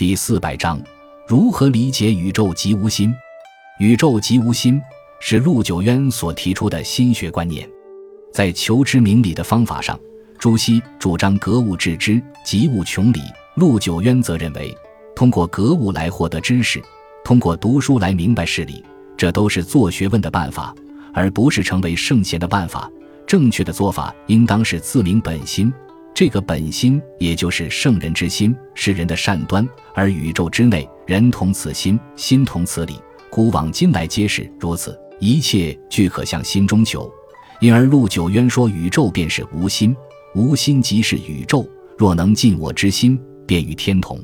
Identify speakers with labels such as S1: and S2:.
S1: 第四百章：如何理解宇宙即无心？宇宙即无心是陆九渊所提出的心学观念。在求知明理的方法上，朱熹主张格物致知，即物穷理；陆九渊则认为，通过格物来获得知识，通过读书来明白事理，这都是做学问的办法，而不是成为圣贤的办法。正确的做法应当是自明本心。这个本心，也就是圣人之心，是人的善端；而宇宙之内，人同此心，心同此理，古往今来皆是如此。一切俱可向心中求。因而陆九渊说：“宇宙便是无心，无心即是宇宙。若能尽我之心，便与天同。”